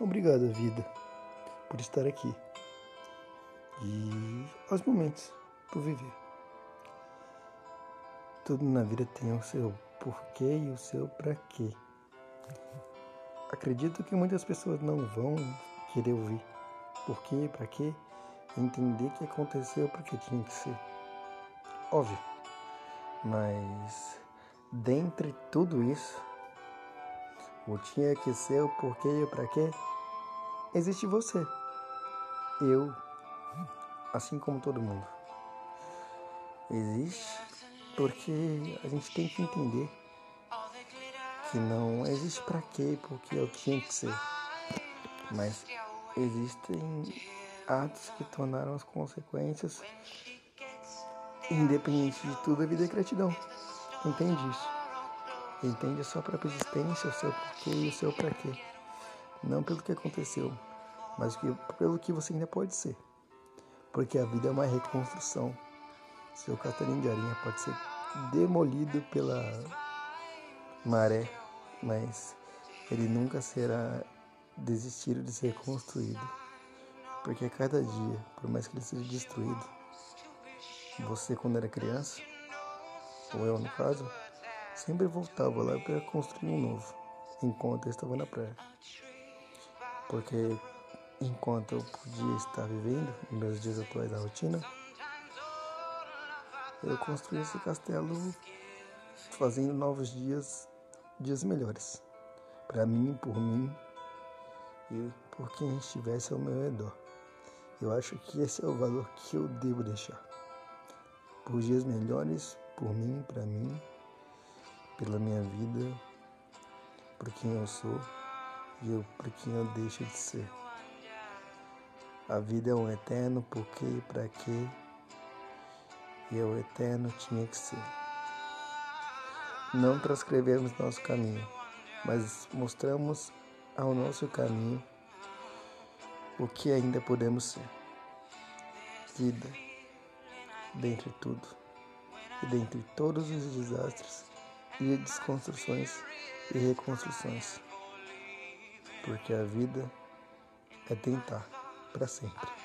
Obrigado, vida, por estar aqui. E aos momentos por viver. Tudo na vida tem o seu porquê e o seu para quê. Acredito que muitas pessoas não vão querer ouvir porquê, para quê, entender que aconteceu porque tinha que ser. Óbvio. Mas dentre tudo isso, o tinha que ser, o porquê e o para quê, existe você. Eu, assim como todo mundo. Existe porque a gente tem que entender que não existe para quê, porque eu tinha que ser. Mas existem atos que tornaram as consequências independente de tudo, a vida é gratidão. Entende isso? Entende a sua própria existência, o seu porquê e o seu para quê. Não pelo que aconteceu, mas pelo que você ainda pode ser. Porque a vida é uma reconstrução. Seu Catarina de arinha pode ser demolido pela maré, mas ele nunca será desistir de ser construído. Porque a cada dia, por mais que ele seja destruído, você quando era criança, ou eu no caso, sempre voltava lá para construir um novo, enquanto eu estava na praia. Porque enquanto eu podia estar vivendo meus dias atuais da rotina, eu construí esse castelo fazendo novos dias, dias melhores. Para mim, por mim e por quem estivesse ao meu redor. Eu acho que esse é o valor que eu devo deixar. Por dias melhores, por mim, para mim, pela minha vida, por quem eu sou e eu, por quem eu deixo de ser. A vida é um eterno porquê e para quê e o eterno tinha que ser. Não transcrevemos nosso caminho, mas mostramos ao nosso caminho o que ainda podemos ser. Vida, dentre tudo, e dentre todos os desastres e desconstruções e reconstruções, porque a vida é tentar para sempre.